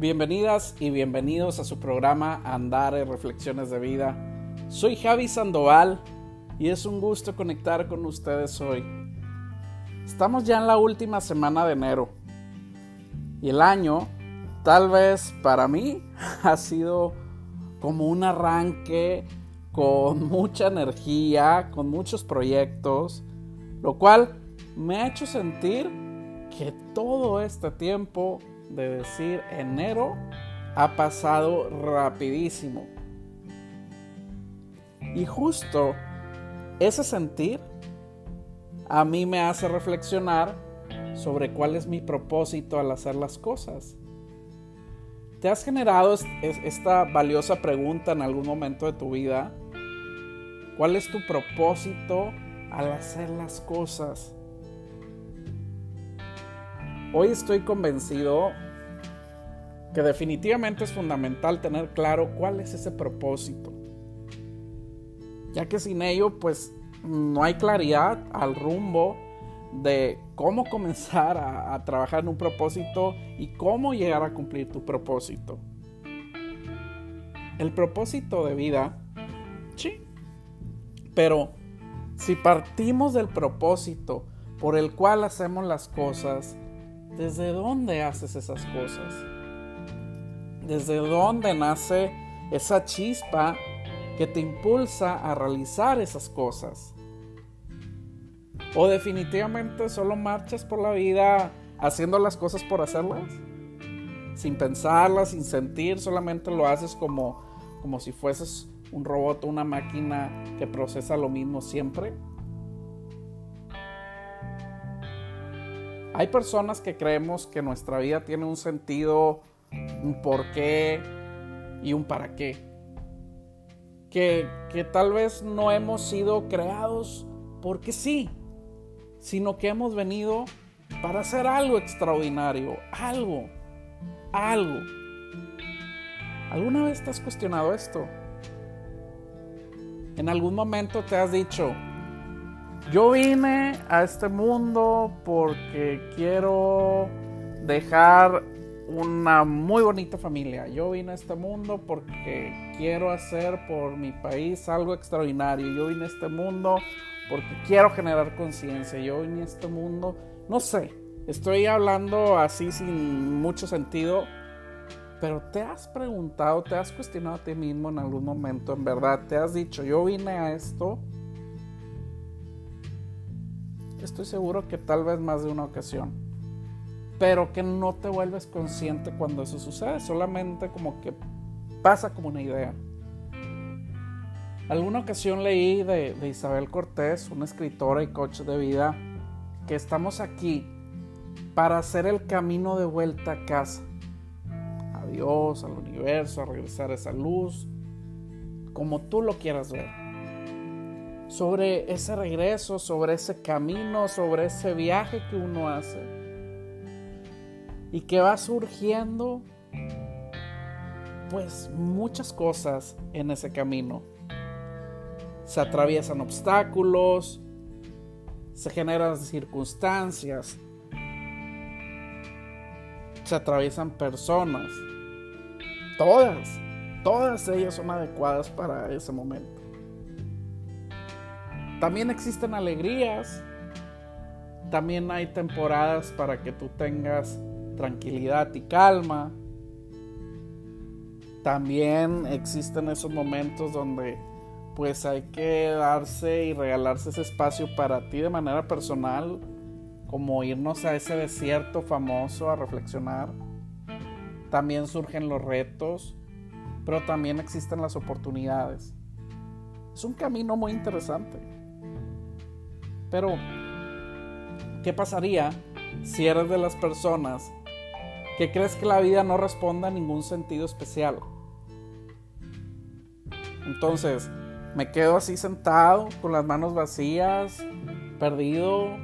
Bienvenidas y bienvenidos a su programa Andar Reflexiones de Vida. Soy Javi Sandoval y es un gusto conectar con ustedes hoy. Estamos ya en la última semana de enero y el año, tal vez para mí, ha sido como un arranque con mucha energía, con muchos proyectos, lo cual me ha hecho sentir que todo este tiempo de decir enero ha pasado rapidísimo. Y justo ese sentir a mí me hace reflexionar sobre cuál es mi propósito al hacer las cosas. ¿Te has generado esta valiosa pregunta en algún momento de tu vida? ¿Cuál es tu propósito al hacer las cosas? Hoy estoy convencido que definitivamente es fundamental tener claro cuál es ese propósito. Ya que sin ello, pues no hay claridad al rumbo de cómo comenzar a, trabajar en un propósito y cómo llegar a cumplir tu propósito. El propósito de vida, sí, pero si partimos del propósito por el cual hacemos las cosas, ¿Desde dónde haces esas cosas? ¿Desde dónde nace esa chispa que te impulsa a realizar esas cosas? ¿O definitivamente solo marchas por la vida haciendo las cosas por hacerlas? Sin pensarlas, sin sentir, solamente lo haces como, como si fueses un robot o una máquina que procesa lo mismo siempre. Hay personas que creemos que nuestra vida tiene un sentido, un porqué y un para qué. Que, que tal vez no hemos sido creados porque sí, sino que hemos venido para hacer algo extraordinario, algo, algo. ¿Alguna vez te has cuestionado esto? ¿En algún momento te has dicho, yo vine a este mundo porque quiero dejar una muy bonita familia. Yo vine a este mundo porque quiero hacer por mi país algo extraordinario. Yo vine a este mundo porque quiero generar conciencia. Yo vine a este mundo, no sé, estoy hablando así sin mucho sentido, pero te has preguntado, te has cuestionado a ti mismo en algún momento, en verdad, te has dicho, yo vine a esto estoy seguro que tal vez más de una ocasión. Pero que no te vuelves consciente cuando eso sucede, solamente como que pasa como una idea. Alguna ocasión leí de, Isabel Cortés, una escritora y coach de vida, que estamos aquí para hacer el camino de vuelta a casa. A Dios, al universo, a regresar a esa luz, como tú lo quieras ver sobre ese regreso, sobre ese camino, sobre ese viaje que uno hace. Y que va surgiendo pues muchas cosas en ese camino. Se atraviesan obstáculos, se generan circunstancias, se atraviesan personas. Todas, todas ellas son adecuadas para ese momento. También existen alegrías. También hay temporadas para que tú tengas tranquilidad y calma. También existen esos momentos donde pues hay que darse y regalarse ese espacio para ti de manera personal, como irnos a ese desierto famoso a reflexionar. También surgen los retos, pero también existen las oportunidades. Es un camino muy interesante. Pero, ¿qué pasaría si eres de las personas que crees que la vida no responde a ningún sentido especial? Entonces, me quedo así sentado, con las manos vacías, perdido,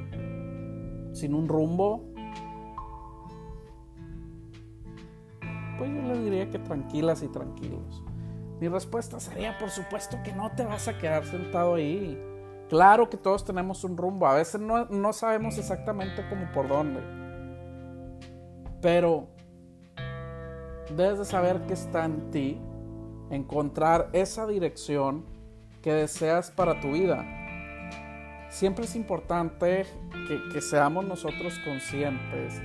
sin un rumbo. Pues yo les diría que tranquilas y tranquilos. Mi respuesta sería, por supuesto que no te vas a quedar sentado ahí. Claro que todos tenemos un rumbo, a veces no, sabemos exactamente cómo por dónde. Pero debes de saber que está en ti encontrar esa dirección que deseas para tu vida. Siempre es importante que, seamos nosotros conscientes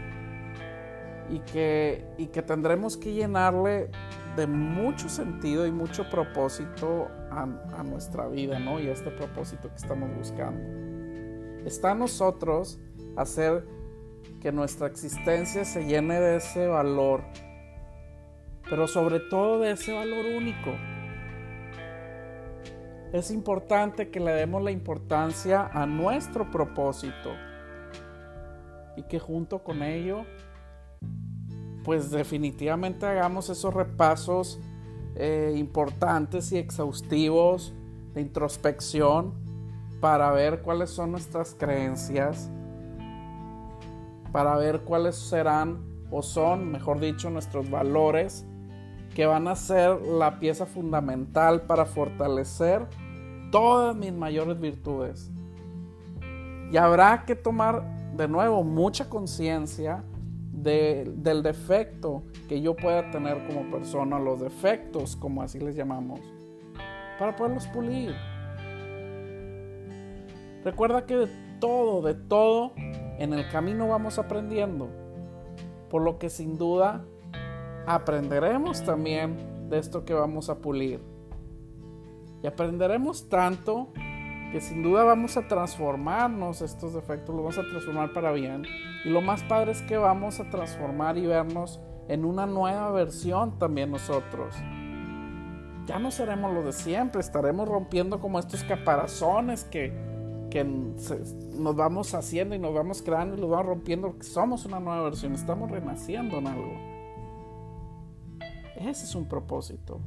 y que, y que tendremos que llenarle de mucho sentido y mucho propósito a, nuestra vida, ¿no? Y a este propósito que estamos buscando. Está a nosotros hacer que nuestra existencia se llene de ese valor, pero sobre todo de ese valor único. Es importante que le demos la importancia a nuestro propósito y que junto con ello pues definitivamente hagamos esos repasos eh, importantes y exhaustivos de introspección para ver cuáles son nuestras creencias, para ver cuáles serán o son, mejor dicho, nuestros valores que van a ser la pieza fundamental para fortalecer todas mis mayores virtudes. Y habrá que tomar de nuevo mucha conciencia del defecto que yo pueda tener como persona, los defectos, como así les llamamos, para poderlos pulir. Recuerda que de todo, de todo, en el camino vamos aprendiendo, por lo que sin duda aprenderemos también de esto que vamos a pulir. Y aprenderemos tanto que sin duda vamos a transformarnos estos defectos, los vamos a transformar para bien. Y lo más padre es que vamos a transformar y vernos en una nueva versión también nosotros. Ya no seremos los de siempre, estaremos rompiendo como estos caparazones que, que nos vamos haciendo y nos vamos creando y los vamos rompiendo, somos una nueva versión, estamos renaciendo en algo. Ese es un propósito.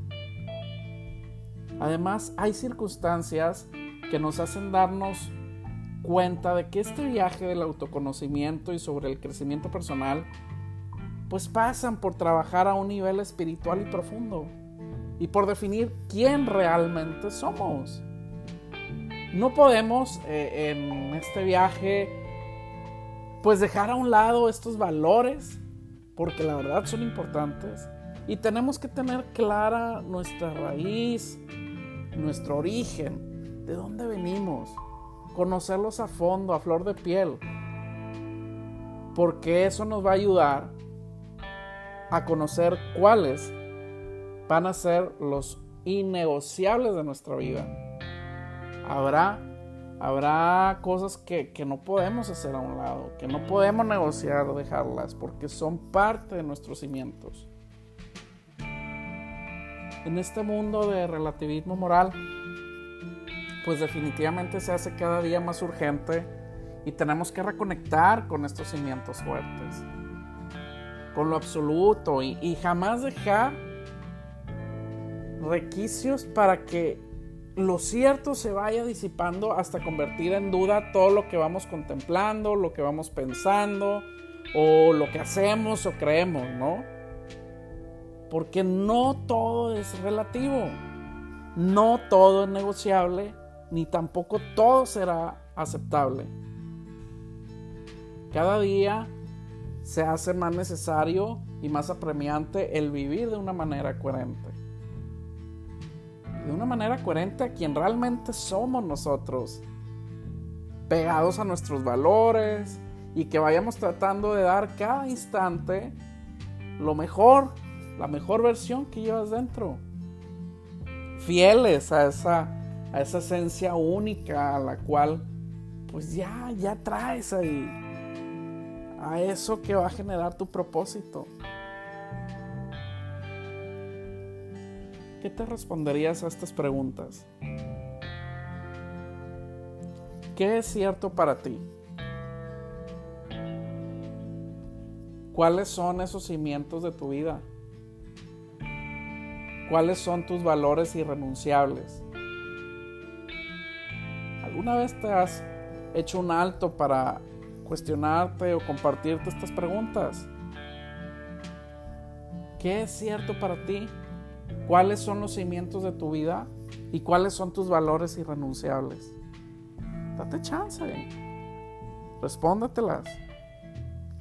Además, hay circunstancias que nos hacen darnos cuenta de que este viaje del autoconocimiento y sobre el crecimiento personal, pues pasan por trabajar a un nivel espiritual y profundo y por definir quién realmente somos. No podemos eh, en este viaje pues dejar a un lado estos valores porque la verdad son importantes y tenemos que tener clara nuestra raíz, nuestro origen de dónde venimos, conocerlos a fondo, a flor de piel, porque eso nos va a ayudar a conocer cuáles van a ser los innegociables de nuestra vida. Habrá, habrá cosas que, que no podemos hacer a un lado, que no podemos negociar o dejarlas, porque son parte de nuestros cimientos. En este mundo de relativismo moral, pues definitivamente se hace cada día más urgente y tenemos que reconectar con estos cimientos fuertes, con lo absoluto y, jamás dejar requisios para que lo cierto se vaya disipando hasta convertir en duda todo lo que vamos contemplando, lo que vamos pensando o lo que hacemos o creemos, ¿no? Porque no todo es relativo, no todo es negociable ni tampoco todo será aceptable. Cada día se hace más necesario y más apremiante el vivir de una manera coherente. De una manera coherente a quien realmente somos nosotros. Pegados a nuestros valores y que vayamos tratando de dar cada instante lo mejor, la mejor versión que llevas dentro. Fieles a esa a esa esencia única a la cual pues ya, ya traes ahí, a eso que va a generar tu propósito. ¿Qué te responderías a estas preguntas? ¿Qué es cierto para ti? ¿Cuáles son esos cimientos de tu vida? ¿Cuáles son tus valores irrenunciables? ¿Alguna vez te has hecho un alto para cuestionarte o compartirte estas preguntas? ¿Qué es cierto para ti? ¿Cuáles son los cimientos de tu vida? ¿Y cuáles son tus valores irrenunciables? Date chance. Respóndatelas.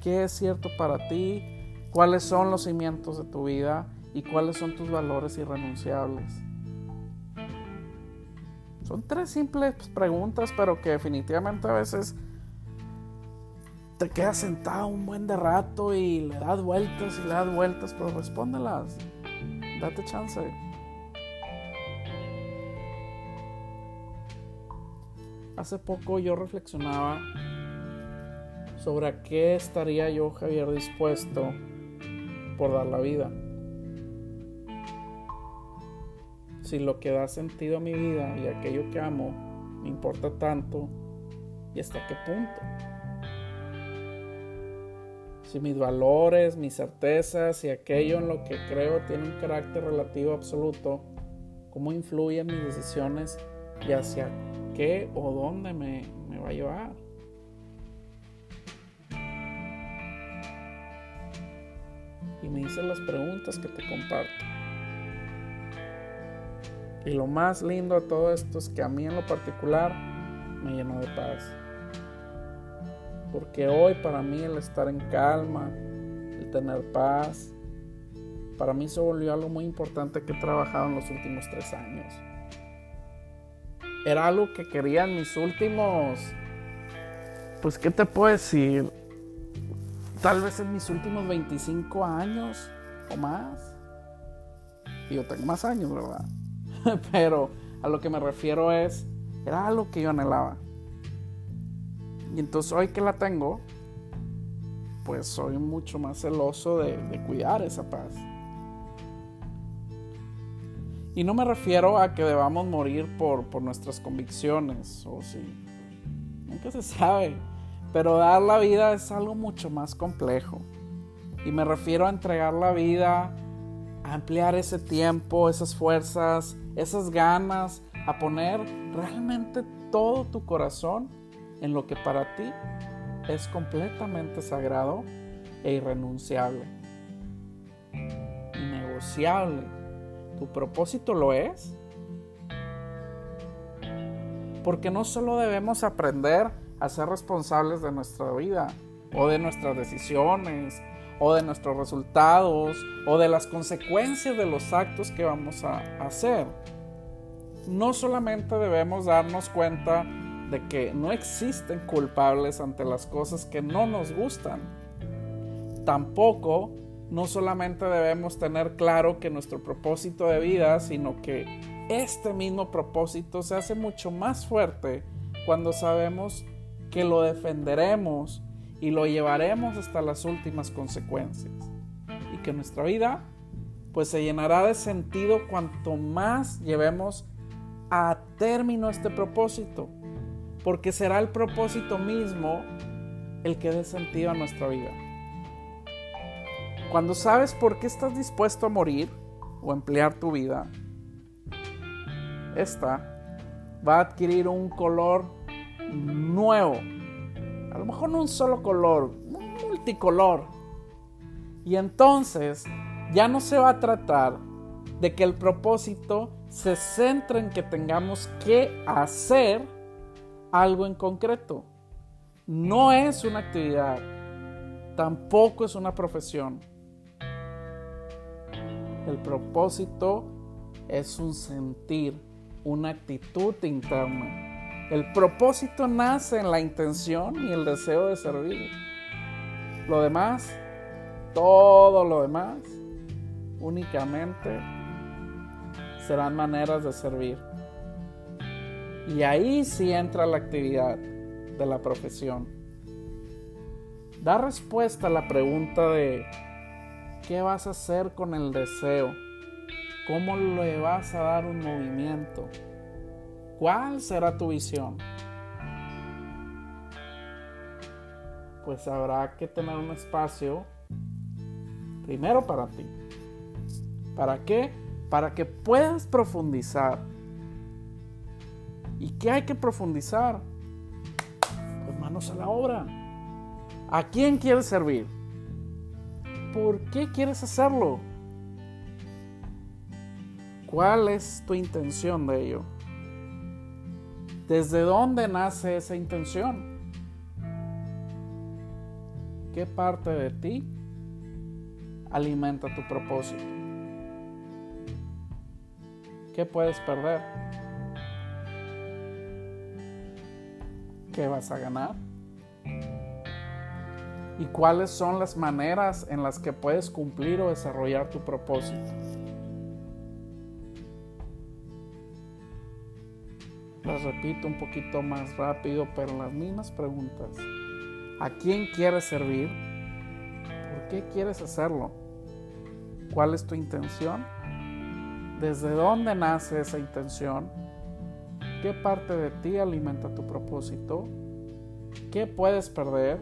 ¿Qué es cierto para ti? cuáles son los cimientos de tu vida y cuáles son tus valores irrenunciables. Son tres simples preguntas, pero que definitivamente a veces te quedas sentado un buen de rato y le das vueltas y le das vueltas, pero respóndelas. Date chance. Hace poco yo reflexionaba sobre a qué estaría yo, Javier, dispuesto por dar la vida. Si lo que da sentido a mi vida y aquello que amo me importa tanto y hasta qué punto. Si mis valores, mis certezas y aquello en lo que creo tiene un carácter relativo absoluto, ¿cómo influyen mis decisiones y hacia qué o dónde me, me va a llevar? y me hice las preguntas que te comparto. Y lo más lindo de todo esto es que a mí en lo particular me llenó de paz. Porque hoy para mí el estar en calma, el tener paz, para mí se volvió algo muy importante que he trabajado en los últimos tres años. Era algo que quería en mis últimos, pues, ¿qué te puedo decir? tal vez en mis últimos 25 años o más. Y yo tengo más años, ¿verdad? Pero a lo que me refiero es, era algo que yo anhelaba. Y entonces hoy que la tengo, pues soy mucho más celoso de, cuidar esa paz. Y no me refiero a que debamos morir por, nuestras convicciones, o si. Nunca se sabe. Pero dar la vida es algo mucho más complejo. Y me refiero a entregar la vida, a ampliar ese tiempo, esas fuerzas, esas ganas, a poner realmente todo tu corazón en lo que para ti es completamente sagrado e irrenunciable. Innegociable. ¿Tu propósito lo es? Porque no solo debemos aprender a ser responsables de nuestra vida o de nuestras decisiones o de nuestros resultados o de las consecuencias de los actos que vamos a hacer. No solamente debemos darnos cuenta de que no existen culpables ante las cosas que no nos gustan. Tampoco no solamente debemos tener claro que nuestro propósito de vida, sino que este mismo propósito se hace mucho más fuerte cuando sabemos que lo defenderemos y lo llevaremos hasta las últimas consecuencias. Y que nuestra vida pues se llenará de sentido cuanto más llevemos a término este propósito, porque será el propósito mismo el que dé sentido a nuestra vida. Cuando sabes por qué estás dispuesto a morir o emplear tu vida, esta va a adquirir un color nuevo. A lo mejor no un solo color, un multicolor. Y entonces ya no se va a tratar de que el propósito se centre en que tengamos que hacer algo en concreto. No es una actividad, tampoco es una profesión. El propósito es un sentir, una actitud interna. El propósito nace en la intención y el deseo de servir. Lo demás, todo lo demás, únicamente serán maneras de servir. Y ahí sí entra la actividad de la profesión. Da respuesta a la pregunta de ¿qué vas a hacer con el deseo? ¿Cómo le vas a dar un movimiento? ¿Cuál será tu visión? Pues habrá que tener un espacio primero para ti. ¿Para qué? Para que puedas profundizar. ¿Y qué hay que profundizar? Pues manos a la obra. ¿A quién quieres servir? ¿Por qué quieres hacerlo? ¿Cuál es tu intención de ello? ¿Desde dónde nace esa intención? ¿Qué parte de ti alimenta tu propósito. ¿Qué puedes perder? ¿Qué vas a ganar? ¿Y cuáles son las maneras en las que puedes cumplir o desarrollar tu propósito? Las repito un poquito más rápido, pero las mismas preguntas. ¿A quién quieres servir? ¿Por qué quieres hacerlo? ¿Cuál es tu intención? ¿Desde dónde nace esa intención? ¿Qué parte de ti alimenta tu propósito? ¿Qué puedes perder?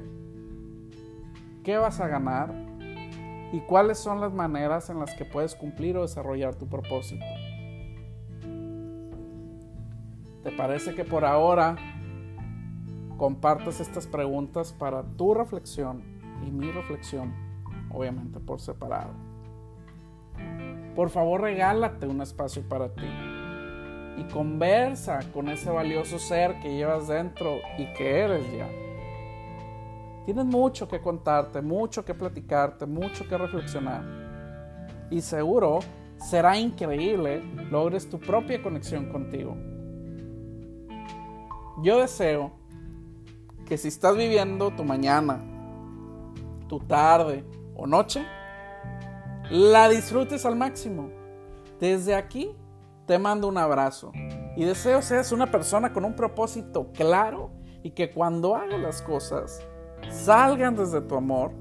¿Qué vas a ganar? ¿Y cuáles son las maneras en las que puedes cumplir o desarrollar tu propósito? ¿Te parece que por ahora compartas estas preguntas para tu reflexión y mi reflexión, obviamente por separado? Por favor, regálate un espacio para ti y conversa con ese valioso ser que llevas dentro y que eres ya. Tienes mucho que contarte, mucho que platicarte, mucho que reflexionar. Y seguro será increíble logres tu propia conexión contigo. Yo deseo que si estás viviendo tu mañana, tu tarde o noche, la disfrutes al máximo. Desde aquí te mando un abrazo y deseo seas una persona con un propósito claro y que cuando hagas las cosas salgan desde tu amor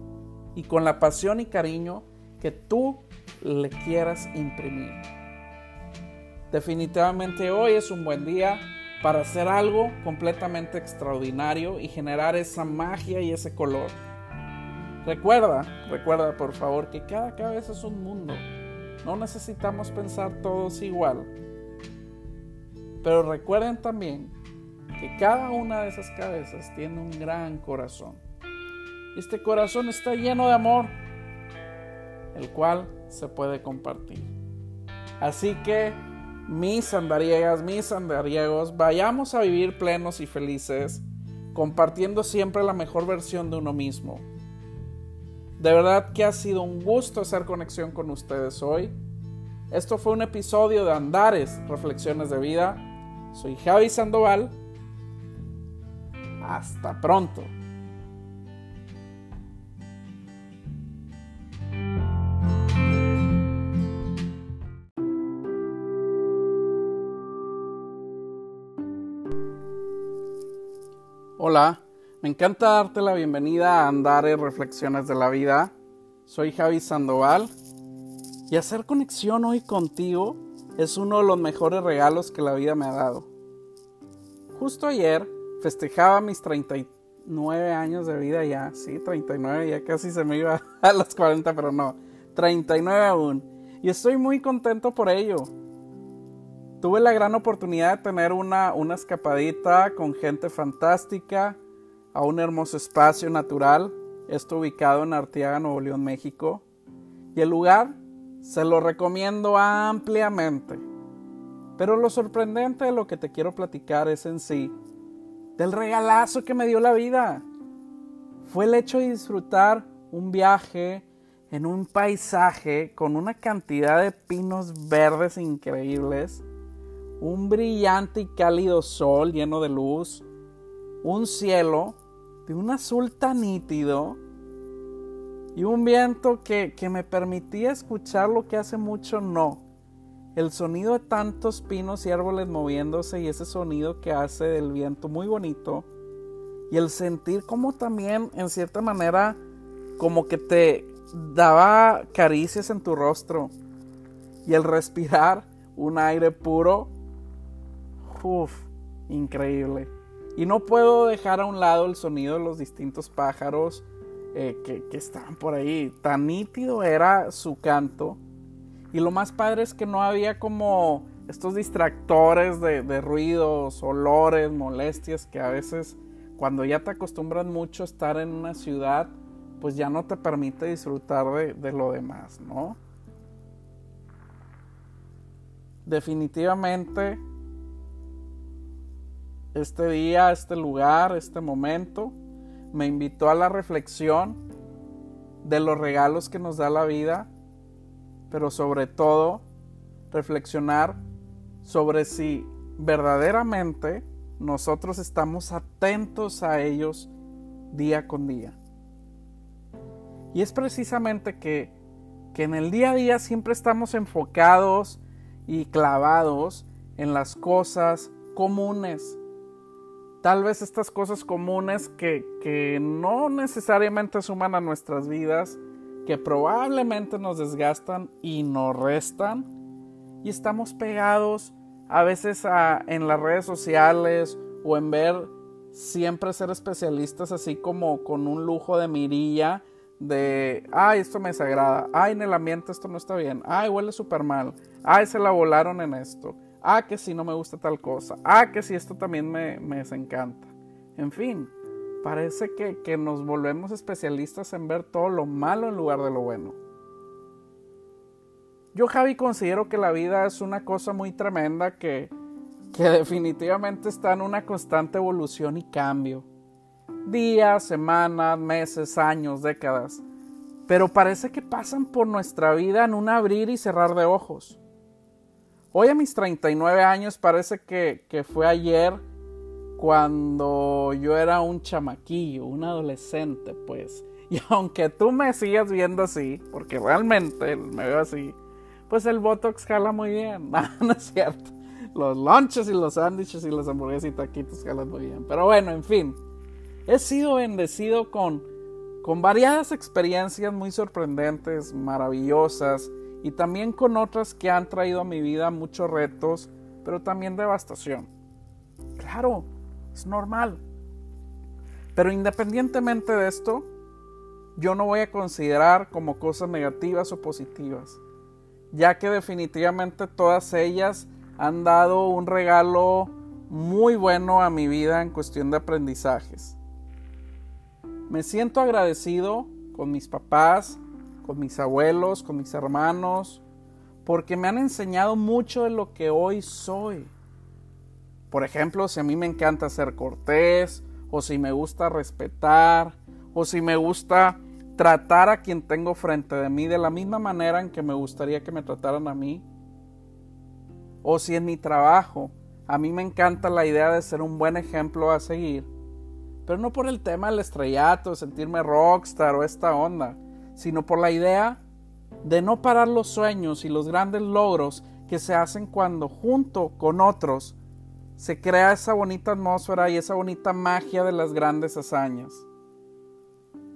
y con la pasión y cariño que tú le quieras imprimir. Definitivamente hoy es un buen día para hacer algo completamente extraordinario y generar esa magia y ese color. Recuerda, recuerda por favor que cada cabeza es un mundo. No necesitamos pensar todos igual. Pero recuerden también que cada una de esas cabezas tiene un gran corazón. Este corazón está lleno de amor, el cual se puede compartir. Así que, mis andariegas, mis andariegos, vayamos a vivir plenos y felices, compartiendo siempre la mejor versión de uno mismo. De verdad que ha sido un gusto hacer conexión con ustedes hoy. Esto fue un episodio de Andares, Reflexiones de Vida. Soy Javi Sandoval. Hasta pronto. Hola, me encanta darte la bienvenida a Andar en Reflexiones de la Vida. Soy Javi Sandoval y hacer conexión hoy contigo es uno de los mejores regalos que la vida me ha dado. Justo ayer festejaba mis 39 años de vida ya, sí, 39, ya casi se me iba a los 40, pero no, 39 aún. Y estoy muy contento por ello tuve la gran oportunidad de tener una, escapadita con gente fantástica a un hermoso espacio natural. Esto ubicado en Arteaga, Nuevo León, México. Y el lugar se lo recomiendo ampliamente. Pero lo sorprendente de lo que te quiero platicar es en sí del regalazo que me dio la vida. Fue el hecho de disfrutar un viaje en un paisaje con una cantidad de pinos verdes increíbles un brillante y cálido sol lleno de luz, un cielo de un azul tan nítido y un viento que, que me permitía escuchar lo que hace mucho no. El sonido de tantos pinos y árboles moviéndose y ese sonido que hace del viento muy bonito. Y el sentir como también en cierta manera como que te daba caricias en tu rostro. Y el respirar un aire puro Uf, increíble. Y no puedo dejar a un lado el sonido de los distintos pájaros eh, que, que estaban por ahí. Tan nítido era su canto. Y lo más padre es que no había como estos distractores de, de, ruidos, olores, molestias que a veces cuando ya te acostumbras mucho a estar en una ciudad, pues ya no te permite disfrutar de, de lo demás, ¿no? Definitivamente este día, este lugar, este momento, me invitó a la reflexión de los regalos que nos da la vida, pero sobre todo reflexionar sobre si verdaderamente nosotros estamos atentos a ellos día con día. Y es precisamente que, que en el día a día siempre estamos enfocados y clavados en las cosas comunes. Tal vez estas cosas comunes que, que no necesariamente suman a nuestras vidas, que probablemente nos desgastan y nos restan. Y estamos pegados a veces en las redes sociales o en ver siempre ser especialistas así como con un lujo de mirilla de, ay, esto me desagrada, ay, en el ambiente esto no está bien, ay, huele súper mal, ay, se la volaron en esto, ah, que si no me gusta tal cosa, ah, que si esto también me, me desencanta. En fin, parece que, que nos volvemos especialistas en ver todo lo malo en lugar de lo bueno. Yo, Javi, considero que la vida es una cosa muy tremenda que, que definitivamente está en una constante evolución y cambio. Días, semanas, meses, años, décadas. Pero parece que pasan por nuestra vida en un abrir y cerrar de ojos. Hoy a mis 39 años parece que, que fue ayer cuando yo era un chamaquillo, un adolescente, pues. Y aunque tú me sigas viendo así, porque realmente me veo así, pues el Botox jala muy bien. No, es cierto. Los lunches y los sándwiches y las hamburguesas y taquitos jalan muy bien. Pero bueno, en fin. He sido bendecido con, con variadas experiencias muy sorprendentes, maravillosas, y también con otras que han traído a mi vida muchos retos, pero también devastación. Claro, es normal. Pero independientemente de esto, yo no voy a considerar como cosas negativas o positivas ya que definitivamente todas ellas han dado un regalo muy bueno a mi vida en cuestión de aprendizajes. Me siento agradecido con mis papás, con mis abuelos, con mis hermanos, porque me han enseñado mucho de lo que hoy soy. Por ejemplo, si a mí me encanta ser cortés, o si me gusta respetar, o si me gusta tratar a quien tengo frente de mí de la misma manera en que me gustaría que me trataran a mí. O si en mi trabajo a mí me encanta la idea de ser un buen ejemplo a seguir, pero no por el tema del estrellato, sentirme rockstar o esta onda, sino por la idea de no parar los sueños y los grandes logros que se hacen cuando junto con otros se crea esa bonita atmósfera y esa bonita magia de las grandes hazañas.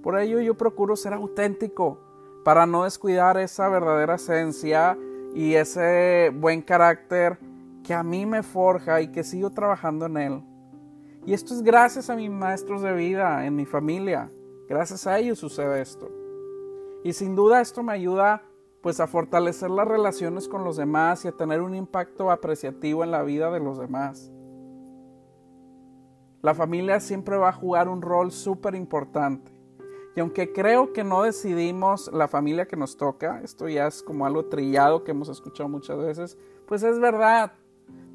Por ello yo procuro ser auténtico para no descuidar esa verdadera esencia y ese buen carácter que a mí me forja y que sigo trabajando en él. Y esto es gracias a mis maestros de vida, en mi familia. Gracias a ellos sucede esto. Y sin duda esto me ayuda pues a fortalecer las relaciones con los demás y a tener un impacto apreciativo en la vida de los demás. La familia siempre va a jugar un rol súper importante. Y aunque creo que no decidimos la familia que nos toca, esto ya es como algo trillado que hemos escuchado muchas veces, pues es verdad.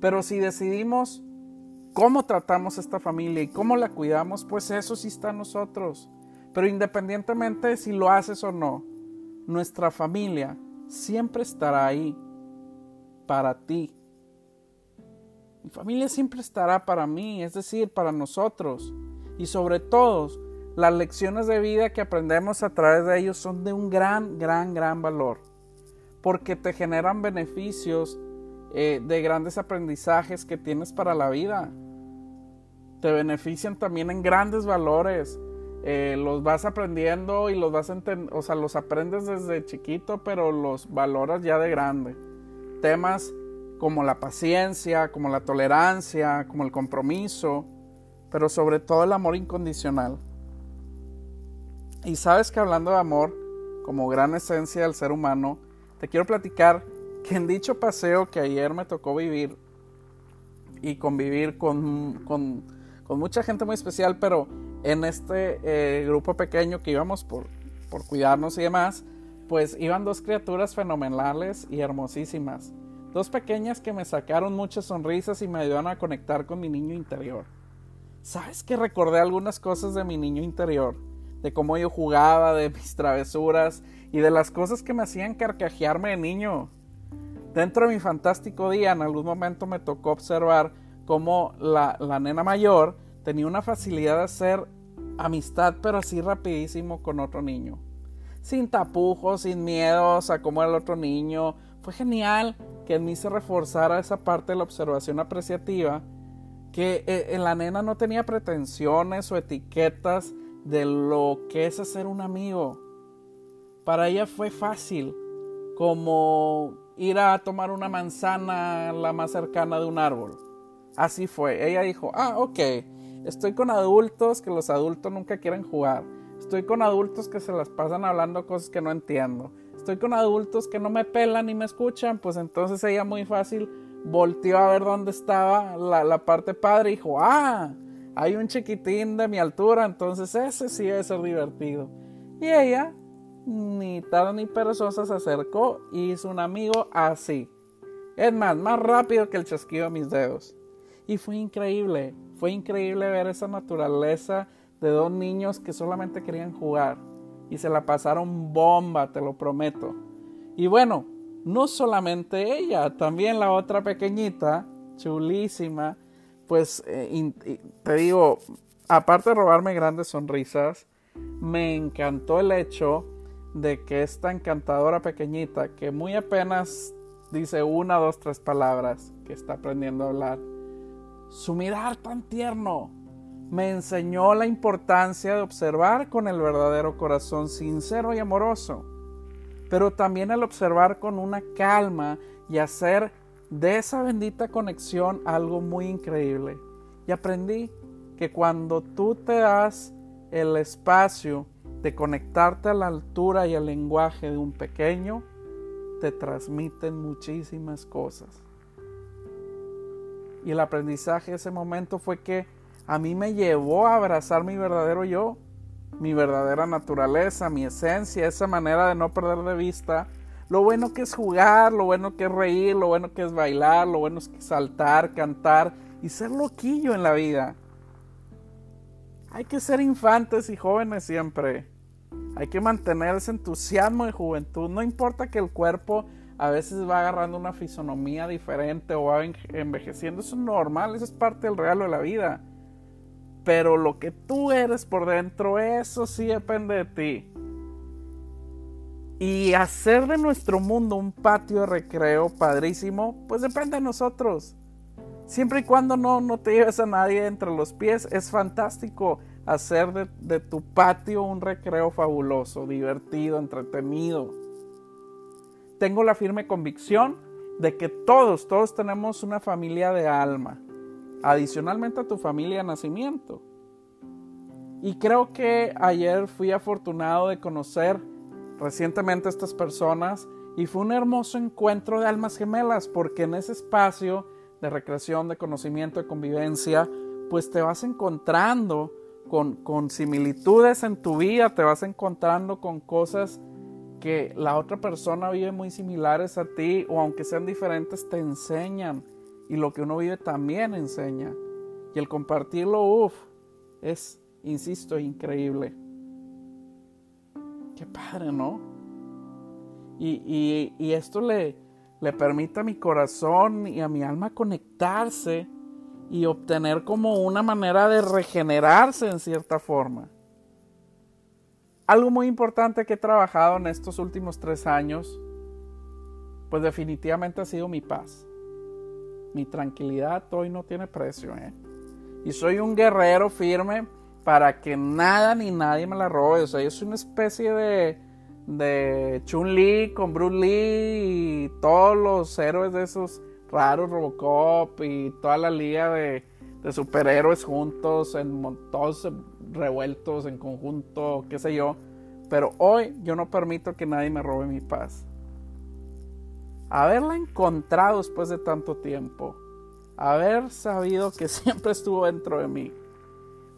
Pero si decidimos cómo tratamos esta familia y cómo la cuidamos, pues eso sí está en nosotros. Pero independientemente si lo haces o no, nuestra familia siempre estará ahí para ti. Mi familia siempre estará para mí, es decir, para nosotros. Y sobre todo, las lecciones de vida que aprendemos a través de ellos son de un gran, gran, gran valor, porque te generan beneficios eh, de grandes aprendizajes que tienes para la vida. Te benefician también en grandes valores. Eh, los vas aprendiendo y los vas o sea, los aprendes desde chiquito, pero los valoras ya de grande. Temas como la paciencia, como la tolerancia, como el compromiso, pero sobre todo el amor incondicional. Y sabes que hablando de amor, como gran esencia del ser humano, te quiero platicar que en dicho paseo que ayer me tocó vivir y convivir con, con, mucha gente muy especial, pero en este eh, grupo pequeño que íbamos por, por cuidarnos y demás, pues iban dos criaturas fenomenales y hermosísimas. Dos pequeñas que me sacaron muchas sonrisas y me ayudaron a conectar con mi niño interior. ¿Sabes que recordé algunas cosas de mi niño interior? de cómo yo jugaba, de mis travesuras y de las cosas que me hacían carcajearme de niño. Dentro de mi fantástico día, en algún momento me tocó observar cómo la, la nena mayor tenía una facilidad de hacer amistad, pero así rapidísimo con otro niño. Sin tapujos, sin miedos a cómo era el otro niño. Fue genial que en mí se reforzara esa parte de la observación apreciativa, que eh, en la nena no tenía pretensiones o etiquetas de lo que es hacer un amigo. Para ella fue fácil, como ir a tomar una manzana la más cercana de un árbol. Así fue. Ella dijo, ah, ok, estoy con adultos que los adultos nunca quieren jugar. Estoy con adultos que se las pasan hablando cosas que no entiendo. Estoy con adultos que no me pelan ni me escuchan. Pues entonces ella muy fácil volteó a ver dónde estaba la, la parte padre y dijo, ah, hay un chiquitín de mi altura, entonces ese sí debe ser divertido. Y ella, ni tarde ni perezosa, se acercó y hizo un amigo así. Es más, más rápido que el chasquido de mis dedos. Y fue increíble, fue increíble ver esa naturaleza de dos niños que solamente querían jugar. Y se la pasaron bomba, te lo prometo. Y bueno, no solamente ella, también la otra pequeñita, chulísima, pues eh, te digo, aparte de robarme grandes sonrisas, me encantó el hecho de que esta encantadora pequeñita, que muy apenas dice una, dos, tres palabras, que está aprendiendo a hablar, su mirar tan tierno me enseñó la importancia de observar con el verdadero corazón sincero y amoroso, pero también el observar con una calma y hacer de esa bendita conexión algo muy increíble. Y aprendí que cuando tú te das el espacio de conectarte a la altura y al lenguaje de un pequeño, te transmiten muchísimas cosas. Y el aprendizaje de ese momento fue que a mí me llevó a abrazar mi verdadero yo, mi verdadera naturaleza, mi esencia, esa manera de no perder de vista lo bueno que es jugar, lo bueno que es reír, lo bueno que es bailar, lo bueno es saltar, cantar y ser loquillo en la vida. Hay que ser infantes y jóvenes siempre. Hay que mantener ese entusiasmo de juventud. No importa que el cuerpo a veces va agarrando una fisonomía diferente o va envejeciendo. Eso es normal, eso es parte del regalo de la vida. Pero lo que tú eres por dentro, eso sí depende de ti. Y hacer de nuestro mundo un patio de recreo padrísimo, pues depende de nosotros. Siempre y cuando no, no te lleves a nadie entre los pies, es fantástico hacer de, de tu patio un recreo fabuloso, divertido, entretenido. Tengo la firme convicción de que todos, todos tenemos una familia de alma, adicionalmente a tu familia de nacimiento. Y creo que ayer fui afortunado de conocer recientemente estas personas y fue un hermoso encuentro de almas gemelas porque en ese espacio de recreación, de conocimiento, de convivencia, pues te vas encontrando con, con similitudes en tu vida, te vas encontrando con cosas que la otra persona vive muy similares a ti o aunque sean diferentes te enseñan y lo que uno vive también enseña. Y el compartirlo, uff, es, insisto, increíble. Qué padre, ¿no? Y, esto le, le permite a mi corazón y a mi alma conectarse y obtener como una manera de regenerarse en cierta forma. Algo muy importante que he trabajado en estos últimos tres años, pues definitivamente ha sido mi paz. Mi tranquilidad hoy no tiene precio. ¿eh? Y soy un guerrero firme para que nada ni nadie me la robe. O sea, yo soy una especie de, de Chun-Li con Bruce Lee y todos los héroes de esos raros Robocop y toda la liga de, de superhéroes juntos, en, todos revueltos en conjunto, qué sé yo. Pero hoy yo no permito que nadie me robe mi paz. Haberla encontrado después de tanto tiempo, haber sabido que siempre estuvo dentro de mí,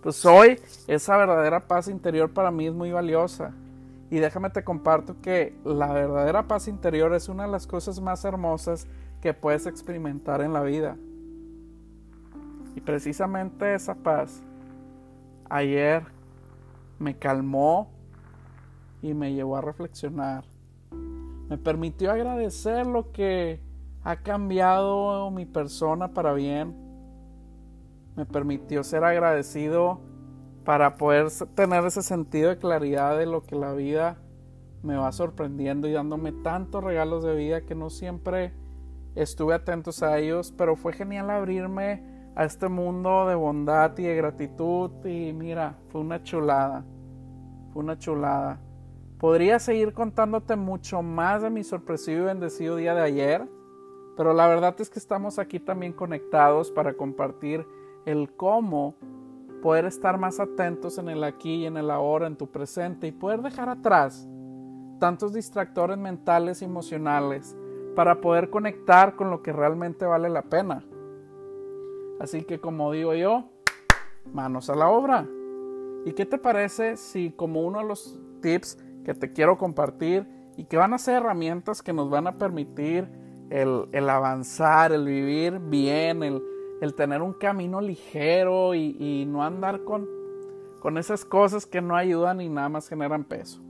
pues hoy esa verdadera paz interior para mí es muy valiosa. Y déjame te comparto que la verdadera paz interior es una de las cosas más hermosas que puedes experimentar en la vida. Y precisamente esa paz, ayer me calmó y me llevó a reflexionar. Me permitió agradecer lo que ha cambiado mi persona para bien. Me permitió ser agradecido para poder tener ese sentido de claridad de lo que la vida me va sorprendiendo y dándome tantos regalos de vida que no siempre estuve atentos a ellos, pero fue genial abrirme a este mundo de bondad y de gratitud y mira, fue una chulada, fue una chulada. Podría seguir contándote mucho más de mi sorpresivo y bendecido día de ayer, pero la verdad es que estamos aquí también conectados para compartir el cómo poder estar más atentos en el aquí y en el ahora, en tu presente y poder dejar atrás tantos distractores mentales y emocionales para poder conectar con lo que realmente vale la pena. Así que como digo yo, manos a la obra. ¿Y qué te parece si como uno de los tips que te quiero compartir y que van a ser herramientas que nos van a permitir el, avanzar, el vivir bien, el, tener un camino ligero y, no andar con, con esas cosas que no ayudan y nada más generan peso?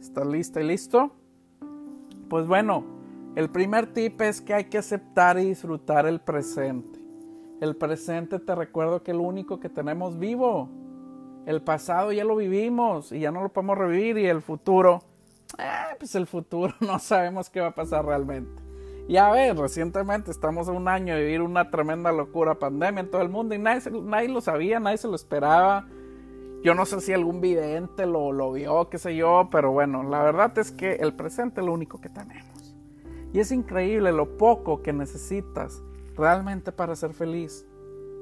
¿Estás lista y listo? Pues bueno, el primer tip es que hay que aceptar y disfrutar el presente. El presente te recuerdo que es lo único que tenemos vivo. El pasado ya lo vivimos y ya no lo podemos revivir y el futuro, eh, pues el futuro no sabemos qué va a pasar realmente. Ya ves, recientemente estamos a un año de vivir una tremenda locura pandemia en todo el mundo y nadie, nadie lo sabía, nadie se lo esperaba. Yo no sé si algún vidente lo, lo vio, qué sé yo, pero bueno, la verdad es que el presente es lo único que tenemos. Y es increíble lo poco que necesitas realmente para ser feliz,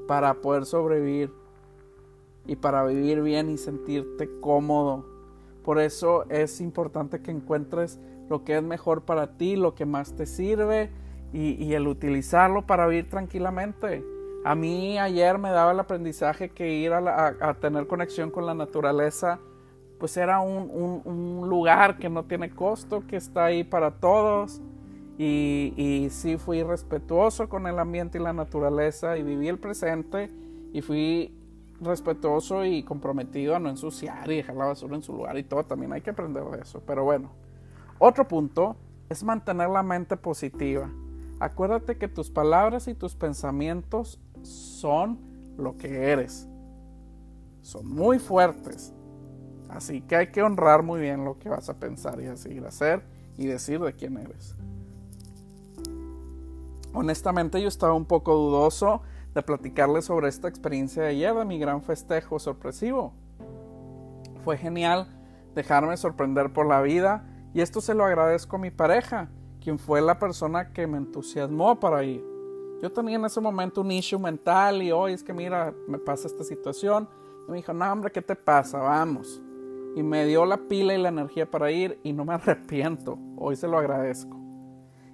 para poder sobrevivir y para vivir bien y sentirte cómodo. Por eso es importante que encuentres lo que es mejor para ti, lo que más te sirve y, el utilizarlo para vivir tranquilamente. A mí ayer me daba el aprendizaje que ir a, tener conexión con la naturaleza, pues era un, un lugar que no tiene costo, que está ahí para todos y, y sí fui respetuoso con el ambiente y la naturaleza y viví el presente y fui respetuoso y comprometido a no ensuciar y dejar la basura en su lugar y todo. También hay que aprender de eso. Pero bueno, otro punto es mantener la mente positiva. Acuérdate que tus palabras y tus pensamientos son lo que eres. Son muy fuertes. Así que hay que honrar muy bien lo que vas a pensar y a seguir hacer y decir de quién eres. Honestamente yo estaba un poco dudoso de platicarles sobre esta experiencia de ayer de mi gran festejo sorpresivo. Fue genial dejarme sorprender por la vida y esto se lo agradezco a mi pareja, quien fue la persona que me entusiasmó para ir. Yo tenía en ese momento un issue mental y hoy es que mira, me pasa esta situación. Y me dijo, no hombre, ¿qué te pasa? Vamos. Y me dio la pila y la energía para ir y no me arrepiento. Hoy se lo agradezco.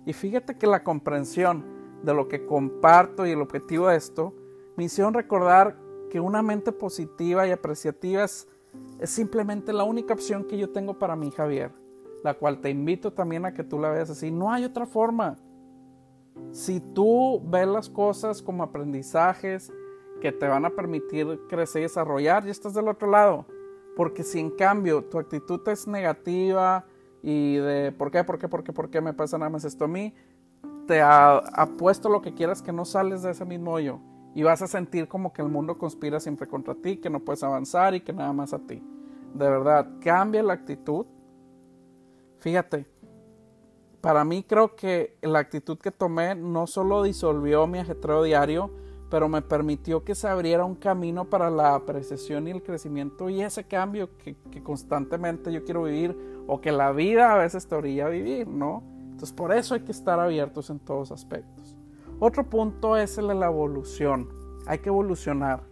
Y fíjate que la comprensión de lo que comparto y el objetivo de esto me hicieron recordar que una mente positiva y apreciativa es, simplemente la única opción que yo tengo para mí, Javier, la cual te invito también a que tú la veas así. No hay otra forma. Si tú ves las cosas como aprendizajes que te van a permitir crecer y desarrollar, ya estás del otro lado. Porque si en cambio tu actitud es negativa, y de por qué, por qué, por qué, por qué me pasa nada más esto a mí, te apuesto lo que quieras que no sales de ese mismo hoyo y vas a sentir como que el mundo conspira siempre contra ti, que no puedes avanzar y que nada más a ti. De verdad, cambia la actitud. Fíjate, para mí creo que la actitud que tomé no solo disolvió mi ajetreo diario, pero me permitió que se abriera un camino para la apreciación y el crecimiento y ese cambio que, constantemente yo quiero vivir o que la vida a veces te orilla a vivir, ¿no? Entonces por eso hay que estar abiertos en todos aspectos. Otro punto es el de la evolución. Hay que evolucionar.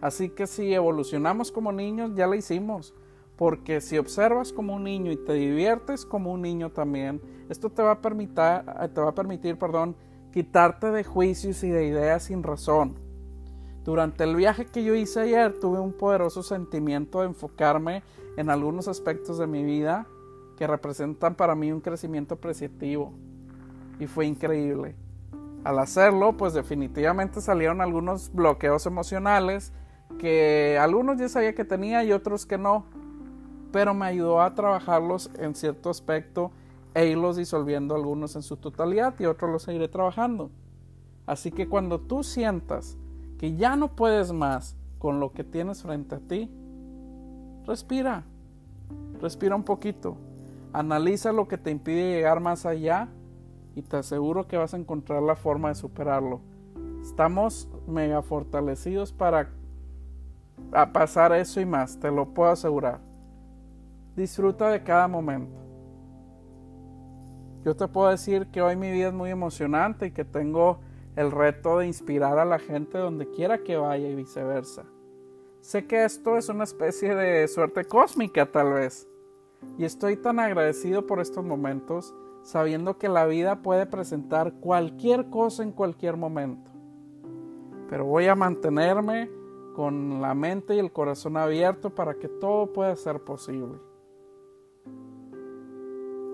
Así que si evolucionamos como niños, ya la hicimos. Porque si observas como un niño y te diviertes como un niño también, esto te va a permitir, te va a permitir perdón, quitarte de juicios y de ideas sin razón. Durante el viaje que yo hice ayer tuve un poderoso sentimiento de enfocarme en algunos aspectos de mi vida que representan para mí un crecimiento apreciativo y fue increíble. Al hacerlo, pues definitivamente salieron algunos bloqueos emocionales que algunos ya sabía que tenía y otros que no, pero me ayudó a trabajarlos en cierto aspecto e irlos disolviendo algunos en su totalidad y otros los seguiré trabajando. Así que cuando tú sientas que ya no puedes más con lo que tienes frente a ti, respira, respira un poquito, analiza lo que te impide llegar más allá y te aseguro que vas a encontrar la forma de superarlo. Estamos mega fortalecidos para pasar eso y más, te lo puedo asegurar. Disfruta de cada momento. Yo te puedo decir que hoy mi vida es muy emocionante y que tengo el reto de inspirar a la gente donde quiera que vaya y viceversa. Sé que esto es una especie de suerte cósmica tal vez. Y estoy tan agradecido por estos momentos, sabiendo que la vida puede presentar cualquier cosa en cualquier momento. Pero voy a mantenerme con la mente y el corazón abierto para que todo pueda ser posible.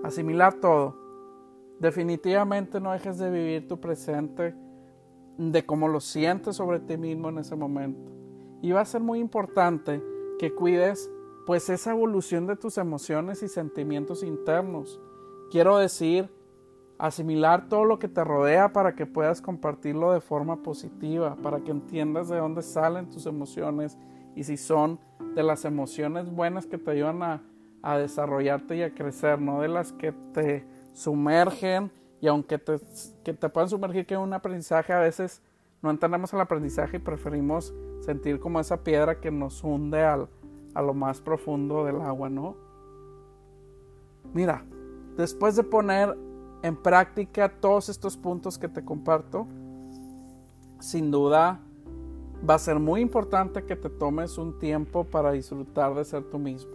Asimilar todo. Definitivamente no dejes de vivir tu presente de cómo lo sientes sobre ti mismo en ese momento. Y va a ser muy importante que cuides pues esa evolución de tus emociones y sentimientos internos. Quiero decir, asimilar todo lo que te rodea para que puedas compartirlo de forma positiva, para que entiendas de dónde salen tus emociones y si son de las emociones buenas que te ayudan a, desarrollarte y a crecer, no de las que te sumergen y aunque te, que te puedan sumergir que un aprendizaje a veces no entendemos el aprendizaje y preferimos sentir como esa piedra que nos hunde al, a lo más profundo del agua, ¿no? Mira, después de poner en práctica todos estos puntos que te comparto, sin duda va a ser muy importante que te tomes un tiempo para disfrutar de ser tú mismo.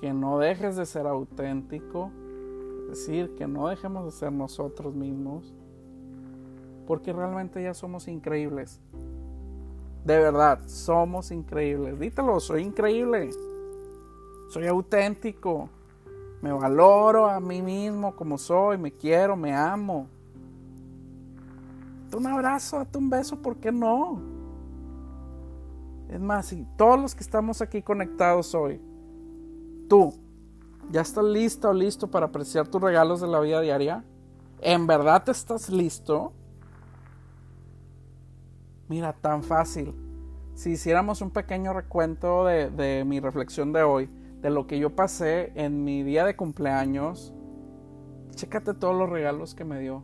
Que no dejes de ser auténtico, es decir, que no dejemos de ser nosotros mismos, porque realmente ya somos increíbles. De verdad, somos increíbles. Dítelo, soy increíble. Soy auténtico. Me valoro a mí mismo como soy, me quiero, me amo. Date un abrazo, date un beso, ¿por qué no? Es más, si todos los que estamos aquí conectados hoy, tú, ¿ya estás lista o listo para apreciar tus regalos de la vida diaria? ¿En verdad estás listo? Mira, tan fácil. Si hiciéramos un pequeño recuento de, de mi reflexión de hoy, de lo que yo pasé en mi día de cumpleaños, chécate todos los regalos que me dio.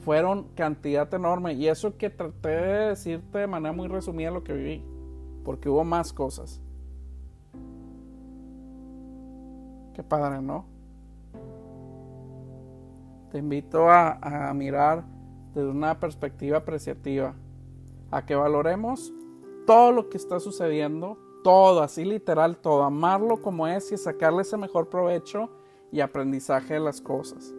Fueron cantidad enorme. Y eso que traté de decirte de manera muy resumida lo que viví. Porque hubo más cosas. Qué padre, ¿no? Te invito a, a mirar desde una perspectiva apreciativa. A que valoremos todo lo que está sucediendo todo, así literal, todo, amarlo como es y sacarle ese mejor provecho y aprendizaje de las cosas.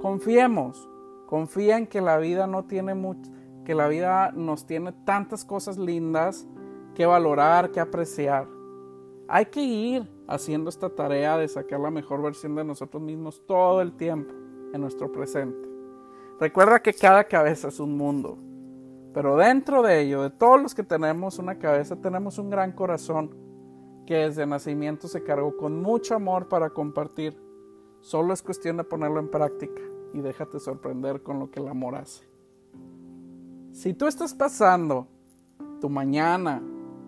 Confiemos, confía en que la vida no tiene mucho, que la vida nos tiene tantas cosas lindas que valorar, que apreciar. Hay que ir haciendo esta tarea de sacar la mejor versión de nosotros mismos todo el tiempo en nuestro presente. Recuerda que cada cabeza es un mundo pero dentro de ello, de todos los que tenemos una cabeza, tenemos un gran corazón que desde nacimiento se cargó con mucho amor para compartir. Solo es cuestión de ponerlo en práctica y déjate sorprender con lo que el amor hace. Si tú estás pasando tu mañana,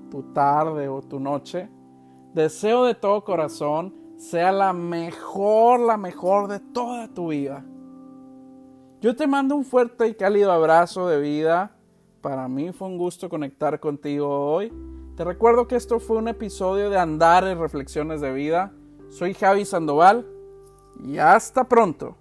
tu tarde o tu noche, deseo de todo corazón sea la mejor, la mejor de toda tu vida. Yo te mando un fuerte y cálido abrazo de vida para mí fue un gusto conectar contigo hoy. Te recuerdo que esto fue un episodio de Andar en Reflexiones de Vida. Soy Javi Sandoval y hasta pronto.